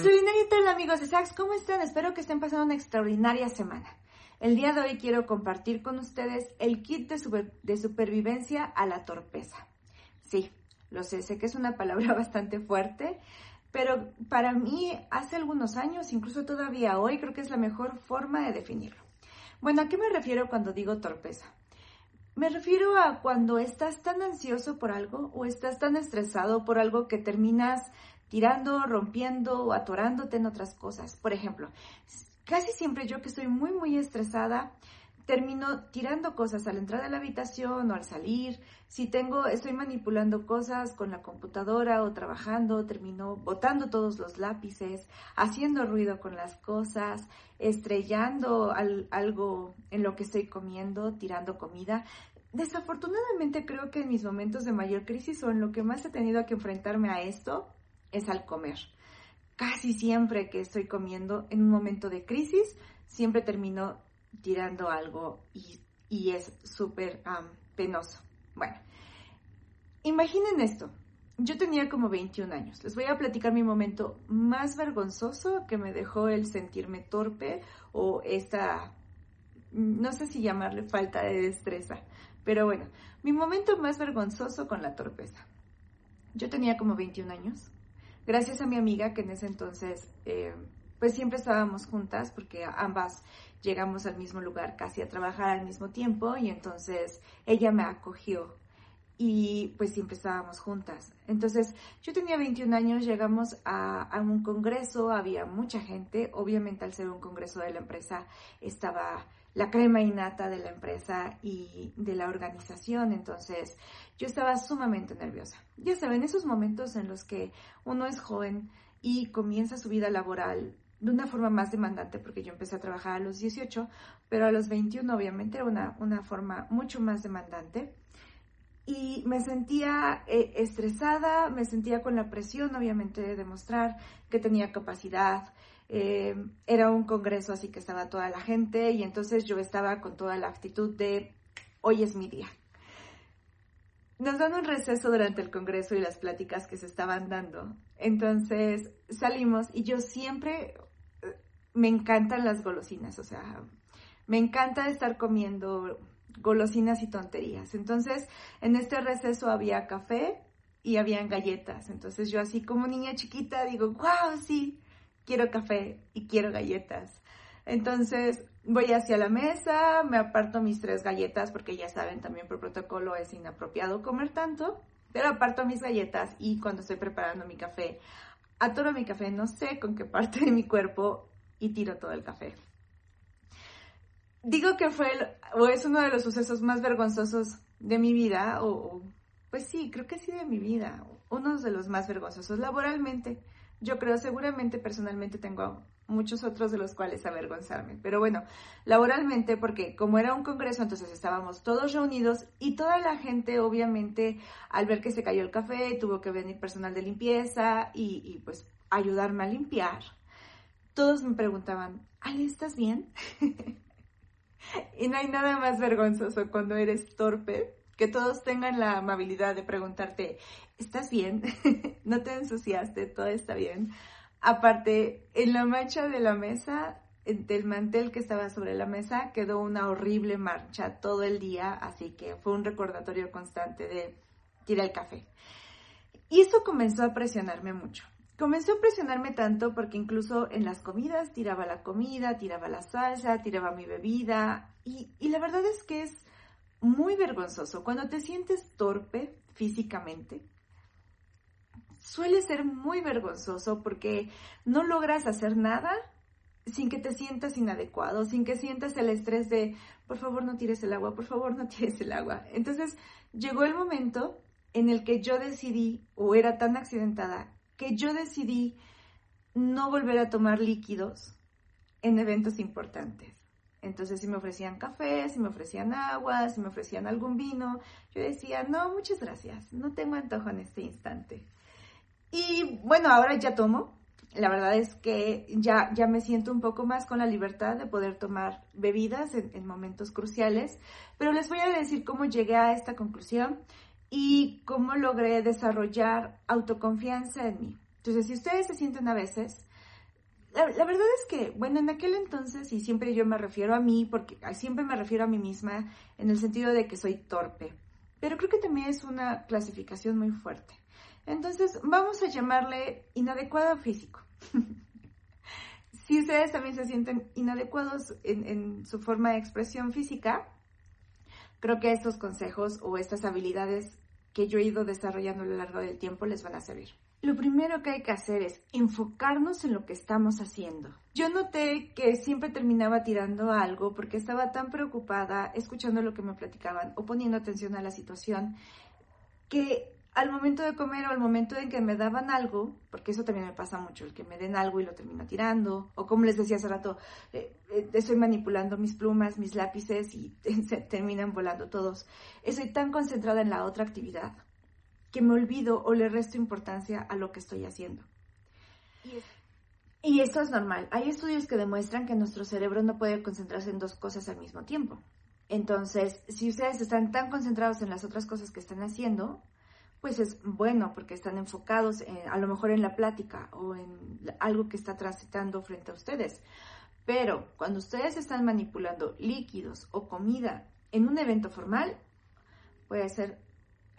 Extraordinaria tal amigos de Sax, ¿cómo están? Espero que estén pasando una extraordinaria semana. El día de hoy quiero compartir con ustedes el kit de, de supervivencia a la torpeza. Sí, lo sé, sé que es una palabra bastante fuerte, pero para mí hace algunos años, incluso todavía hoy, creo que es la mejor forma de definirlo. Bueno, ¿a qué me refiero cuando digo torpeza? Me refiero a cuando estás tan ansioso por algo o estás tan estresado por algo que terminas tirando, rompiendo atorándote en otras cosas. Por ejemplo, casi siempre yo que estoy muy, muy estresada, termino tirando cosas al entrar a la habitación o al salir. Si tengo, estoy manipulando cosas con la computadora o trabajando, termino botando todos los lápices, haciendo ruido con las cosas, estrellando algo en lo que estoy comiendo, tirando comida. Desafortunadamente creo que en mis momentos de mayor crisis o en lo que más he tenido que enfrentarme a esto es al comer. Casi siempre que estoy comiendo en un momento de crisis, siempre termino tirando algo y, es súper penoso. Bueno, imaginen esto. Yo tenía como 21 años. Les voy a platicar mi momento más vergonzoso que me dejó el sentirme torpe o esta, no sé si llamarle falta de destreza. Pero bueno, mi momento más vergonzoso con la torpeza. Yo tenía como 21 años. Gracias a mi amiga que en ese entonces, eh, pues siempre estábamos juntas porque ambas llegamos al mismo lugar casi a trabajar al mismo tiempo y entonces ella me acogió y pues siempre estábamos juntas. Entonces yo tenía 21 años, llegamos a, a, un congreso, había mucha gente, obviamente al ser un congreso de la empresa estaba la crema innata de la empresa y de la organización. Entonces, yo estaba sumamente nerviosa. Ya saben, esos momentos en los que uno es joven y comienza su vida laboral de una forma más demandante, porque yo empecé a trabajar a los 18, pero a los 21 obviamente era una, una forma mucho más demandante. Y me sentía eh, estresada, me sentía con la presión obviamente de demostrar que tenía capacidad, eh, era un congreso, así que estaba toda la gente y entonces yo estaba con toda la actitud de hoy es mi día. Nos dan un receso durante el congreso y las pláticas que se estaban dando. Entonces salimos y yo siempre eh, me encantan las golosinas, o sea, me encanta estar comiendo golosinas y tonterías. Entonces, en este receso había café y habían galletas. Entonces yo así como niña chiquita digo, wow, sí, quiero café y quiero galletas. Entonces voy hacia la mesa, me aparto mis tres galletas porque ya saben, también por protocolo es inapropiado comer tanto, pero aparto mis galletas y cuando estoy preparando mi café, atoro mi café, no sé con qué parte de mi cuerpo y tiro todo el café. Digo que fue o es uno de los sucesos más vergonzosos de mi vida, o pues sí, creo que sí de mi vida, uno de los más vergonzosos laboralmente. Yo creo, seguramente personalmente tengo muchos otros de los cuales avergonzarme. Pero bueno, laboralmente, porque como era un congreso, entonces estábamos todos reunidos y toda la gente, obviamente, al ver que se cayó el café, tuvo que venir personal de limpieza y, pues ayudarme a limpiar. Todos me preguntaban, ¿Ale, estás bien? y no hay nada más vergonzoso cuando eres torpe que todos tengan la amabilidad de preguntarte, ¿estás bien? ¿No te ensuciaste? ¿Todo está bien? Aparte, en la mancha de la mesa, del mantel que estaba sobre la mesa, quedó una horrible marcha todo el día, así que fue un recordatorio constante de tirar el café. Y eso comenzó a presionarme mucho. Comenzó a presionarme tanto porque incluso en las comidas tiraba la comida, tiraba la salsa, tiraba mi bebida. Y, y la verdad es que es muy vergonzoso. Cuando te sientes torpe físicamente, suele ser muy vergonzoso porque no logras hacer nada sin que te sientas inadecuado, sin que sientas el estrés de, por favor no tires el agua, por favor no tires el agua. Entonces llegó el momento en el que yo decidí, o era tan accidentada, que yo decidí no volver a tomar líquidos en eventos importantes. Entonces, si me ofrecían café, si me ofrecían agua, si me ofrecían algún vino, yo decía, no, muchas gracias, no tengo antojo en este instante. Y bueno, ahora ya tomo. La verdad es que ya, ya me siento un poco más con la libertad de poder tomar bebidas en, en momentos cruciales, pero les voy a decir cómo llegué a esta conclusión y cómo logré desarrollar autoconfianza en mí. Entonces, si ustedes se sienten a veces la, verdad es que, bueno, en aquel entonces, y siempre yo me refiero a mí, porque siempre me refiero a mí misma en el sentido de que soy torpe, pero creo que también es una clasificación muy fuerte. Entonces, vamos a llamarle inadecuado físico. si ustedes también se sienten inadecuados en, en su forma de expresión física, creo que estos consejos o estas habilidades que yo he ido desarrollando a lo largo del tiempo les van a servir. Lo primero que hay que hacer es enfocarnos en lo que estamos haciendo. Yo noté que siempre terminaba tirando algo porque estaba tan preocupada escuchando lo que me platicaban o poniendo atención a la situación que al momento de comer o al momento en que me daban algo, porque eso también me pasa mucho, el que me den algo y lo termino tirando, o como les decía hace rato, eh, eh, estoy manipulando mis plumas, mis lápices y se terminan volando todos. Estoy tan concentrada en la otra actividad que me olvido o le resto importancia a lo que estoy haciendo. Y esto es normal. Hay estudios que demuestran que nuestro cerebro no puede concentrarse en dos cosas al mismo tiempo. Entonces, si ustedes están tan concentrados en las otras cosas que están haciendo, pues es bueno porque están enfocados a lo mejor en la plática o en algo que está transitando frente a ustedes. Pero cuando ustedes están manipulando líquidos o comida en un evento formal, puede ser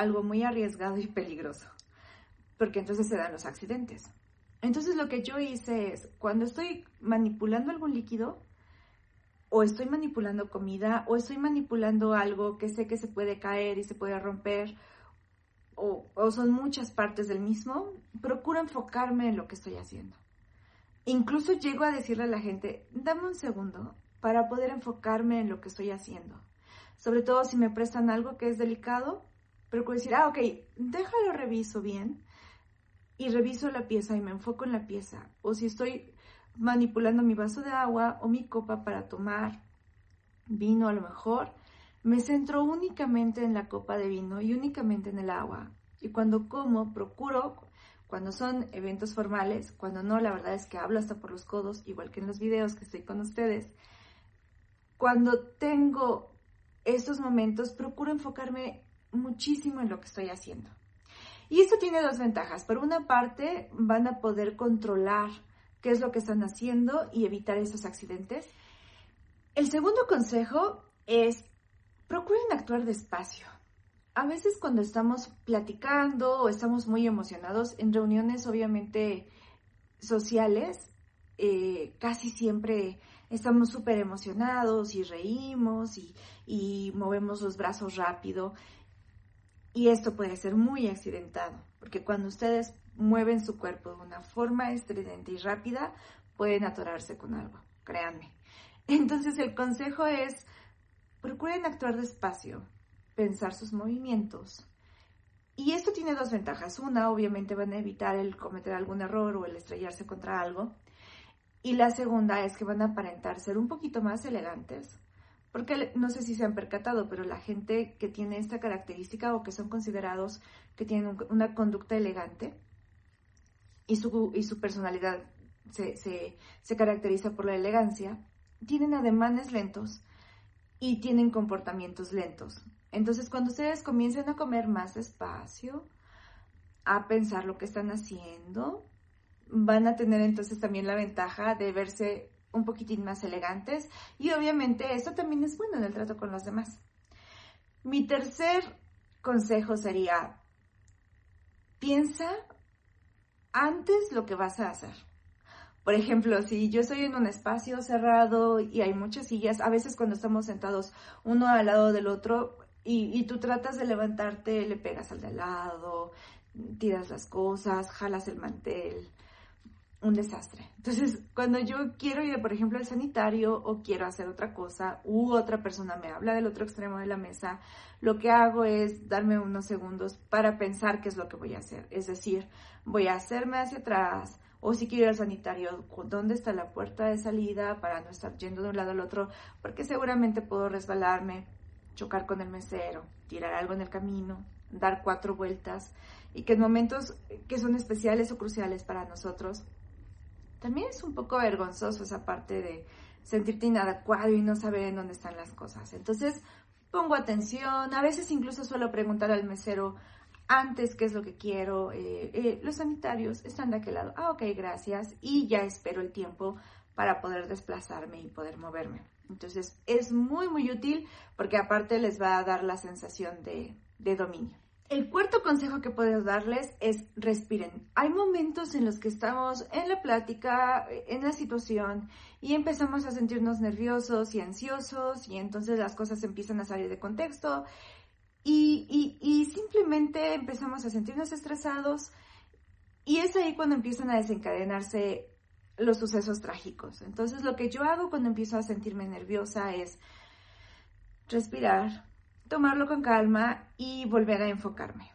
algo muy arriesgado y peligroso, porque entonces se dan los accidentes. Entonces lo que yo hice es, cuando estoy manipulando algún líquido, o estoy manipulando comida, o estoy manipulando algo que sé que se puede caer y se puede romper, o, o son muchas partes del mismo, procuro enfocarme en lo que estoy haciendo. Incluso llego a decirle a la gente, dame un segundo para poder enfocarme en lo que estoy haciendo. Sobre todo si me prestan algo que es delicado, Procuro decir, ah, ok, déjalo reviso bien y reviso la pieza y me enfoco en la pieza. O si estoy manipulando mi vaso de agua o mi copa para tomar vino a lo mejor, me centro únicamente en la copa de vino y únicamente en el agua. Y cuando como, procuro, cuando son eventos formales, cuando no, la verdad es que hablo hasta por los codos, igual que en los videos que estoy con ustedes. Cuando tengo estos momentos, procuro enfocarme muchísimo en lo que estoy haciendo. Y esto tiene dos ventajas. Por una parte, van a poder controlar qué es lo que están haciendo y evitar esos accidentes. El segundo consejo es, procuren actuar despacio. A veces cuando estamos platicando o estamos muy emocionados en reuniones obviamente sociales, eh, casi siempre estamos súper emocionados y reímos y, y movemos los brazos rápido y esto puede ser muy accidentado, porque cuando ustedes mueven su cuerpo de una forma estridente y rápida, pueden atorarse con algo, créanme. Entonces el consejo es, procuren actuar despacio, pensar sus movimientos. Y esto tiene dos ventajas. Una, obviamente van a evitar el cometer algún error o el estrellarse contra algo. Y la segunda es que van a aparentar ser un poquito más elegantes, porque no sé si se han percatado, pero la gente que tiene esta característica o que son considerados que tienen una conducta elegante y su, y su personalidad se, se caracteriza por la elegancia, tienen ademanes lentos y tienen comportamientos lentos. Entonces, cuando ustedes comiencen a comer más despacio, a pensar lo que están haciendo, van a tener entonces también la ventaja de verse un poquitín más elegantes y obviamente esto también es bueno en el trato con los demás. Mi tercer consejo sería, piensa antes lo que vas a hacer. Por ejemplo, si yo estoy en un espacio cerrado y hay muchas sillas, a veces cuando estamos sentados uno al lado del otro y, y tú tratas de levantarte, le pegas al de al lado, tiras las cosas, jalas el mantel, un desastre. Entonces, cuando yo quiero ir, por ejemplo, al sanitario o quiero hacer otra cosa u otra persona me habla del otro extremo de la mesa, lo que hago es darme unos segundos para pensar qué es lo que voy a hacer. Es decir, voy a hacerme hacia atrás o si quiero ir al sanitario, ¿dónde está la puerta de salida para no estar yendo de un lado al otro? Porque seguramente puedo resbalarme, chocar con el mesero, tirar algo en el camino, dar cuatro vueltas y que en momentos que son especiales o cruciales para nosotros, también es un poco vergonzoso esa parte de sentirte inadecuado y no saber en dónde están las cosas. Entonces, pongo atención, a veces incluso suelo preguntar al mesero antes qué es lo que quiero, eh, eh, los sanitarios están de aquel lado, ah, ok, gracias, y ya espero el tiempo para poder desplazarme y poder moverme. Entonces, es muy, muy útil porque aparte les va a dar la sensación de, de dominio. El cuarto consejo que puedo darles es respiren. Hay momentos en los que estamos en la plática, en la situación, y empezamos a sentirnos nerviosos y ansiosos, y entonces las cosas empiezan a salir de contexto, y, y simplemente empezamos a sentirnos estresados, y es ahí cuando empiezan a desencadenarse los sucesos trágicos. Entonces lo que yo hago cuando empiezo a sentirme nerviosa es respirar, tomarlo con calma y volver a enfocarme.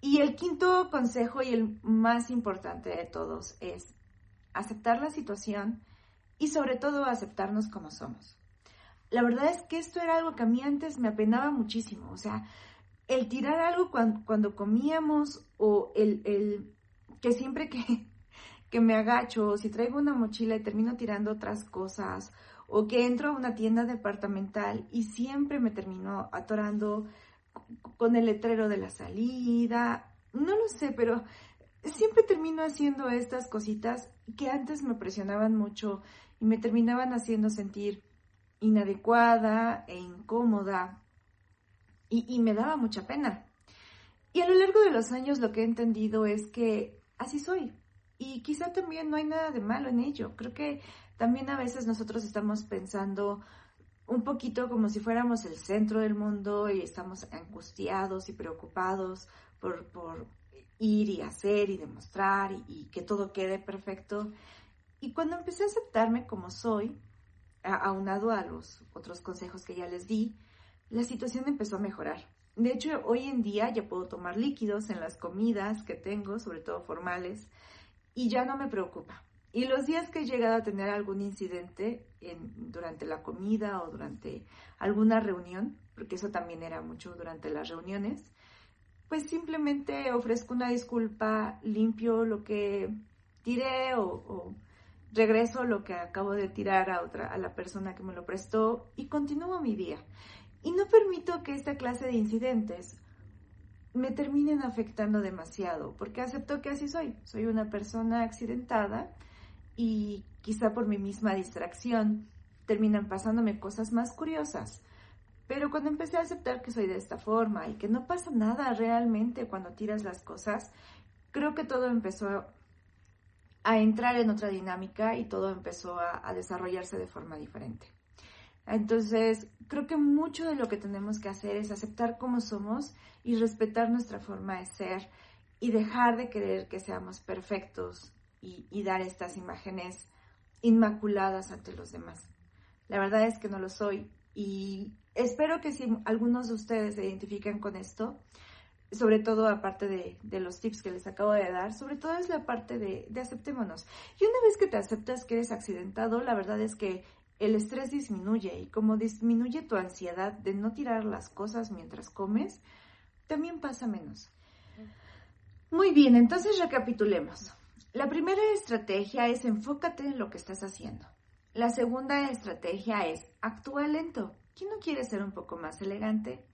Y el quinto consejo y el más importante de todos es aceptar la situación y sobre todo aceptarnos como somos. La verdad es que esto era algo que a mí antes me apenaba muchísimo. O sea, el tirar algo cuando, comíamos o el, el, que siempre que, que me agacho, si traigo una mochila y termino tirando otras cosas o que entro a una tienda departamental y siempre me termino atorando con el letrero de la salida. No lo sé, pero siempre termino haciendo estas cositas que antes me presionaban mucho y me terminaban haciendo sentir inadecuada e incómoda y, y, me daba mucha pena. Y a lo largo de los años lo que he entendido es que así soy y quizá también no hay nada de malo en ello. Creo que también a veces nosotros estamos pensando un poquito como si fuéramos el centro del mundo y estamos angustiados y preocupados por, ir y hacer y demostrar y, que todo quede perfecto. Y cuando empecé a aceptarme como soy, aunado a los otros consejos que ya les di, la situación empezó a mejorar. De hecho, hoy en día ya puedo tomar líquidos en las comidas que tengo, sobre todo formales, y ya no me preocupa. Y los días que he llegado a tener algún incidente durante la comida o durante alguna reunión, porque eso también era mucho durante las reuniones, pues simplemente ofrezco una disculpa, limpio lo que tiré o, regreso lo que acabo de tirar a otra, a la persona que me lo prestó y continúo mi día. Y no permito que esta clase de incidentes me terminen afectando demasiado, porque acepto que así soy. Soy una persona accidentada y quizá por mi misma distracción terminan pasándome cosas más curiosas. Pero cuando empecé a aceptar que soy de esta forma y que no pasa nada realmente cuando tiras las cosas, creo que todo empezó a entrar en otra dinámica y todo empezó a, desarrollarse de forma diferente. Entonces, creo que mucho de lo que tenemos que hacer es aceptar cómo somos y respetar nuestra forma de ser y dejar de querer que seamos perfectos y, dar estas imágenes inmaculadas ante los demás. La verdad es que no lo soy y espero que si algunos de ustedes se identifican con esto, sobre todo aparte de, los tips que les acabo de dar, sobre todo es la parte de, de, aceptémonos. Y una vez que te aceptas que eres accidentado, la verdad es que el estrés disminuye y como disminuye tu ansiedad de no tirar las cosas mientras comes, también pasa menos. Muy bien, entonces recapitulemos. La primera estrategia es enfócate en lo que estás haciendo. La segunda estrategia es actúa lento. ¿Quién no quiere ser un poco más elegante?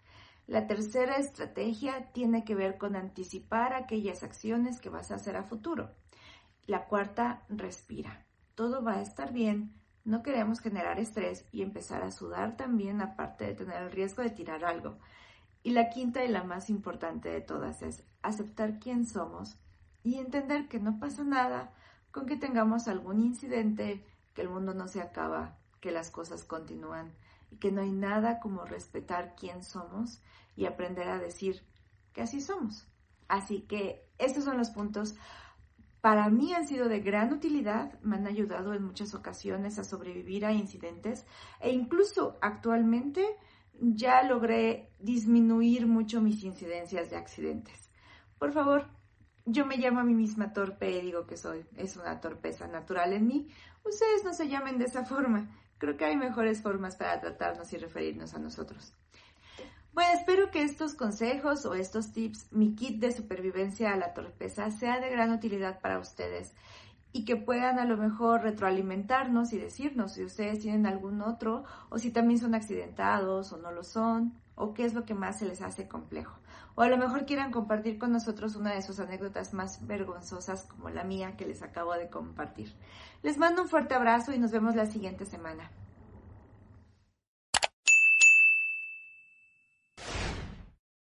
La tercera estrategia tiene que ver con anticipar aquellas acciones que vas a hacer a futuro. La cuarta, respira. Todo va a estar bien. No queremos generar estrés y empezar a sudar también aparte de tener el riesgo de tirar algo. Y la quinta y la más importante de todas es aceptar quién somos y entender que no pasa nada con que tengamos algún incidente, que el mundo no se acaba, que las cosas continúan y que no hay nada como respetar quién somos y aprender a decir que así somos. Así que estos son los puntos para mí han sido de gran utilidad, me han ayudado en muchas ocasiones a sobrevivir a incidentes e incluso actualmente ya logré disminuir mucho mis incidencias de accidentes. Por favor, yo me llamo a mí misma torpe y digo que soy, es una torpeza natural en mí. Ustedes no se llamen de esa forma. Creo que hay mejores formas para tratarnos y referirnos a nosotros. Bueno, espero que estos consejos o estos tips, mi kit de supervivencia a la torpeza, sea de gran utilidad para ustedes y que puedan a lo mejor retroalimentarnos y decirnos si ustedes tienen algún otro o si también son accidentados o no lo son o qué es lo que más se les hace complejo. O a lo mejor quieran compartir con nosotros una de sus anécdotas más vergonzosas como la mía que les acabo de compartir. Les mando un fuerte abrazo y nos vemos la siguiente semana.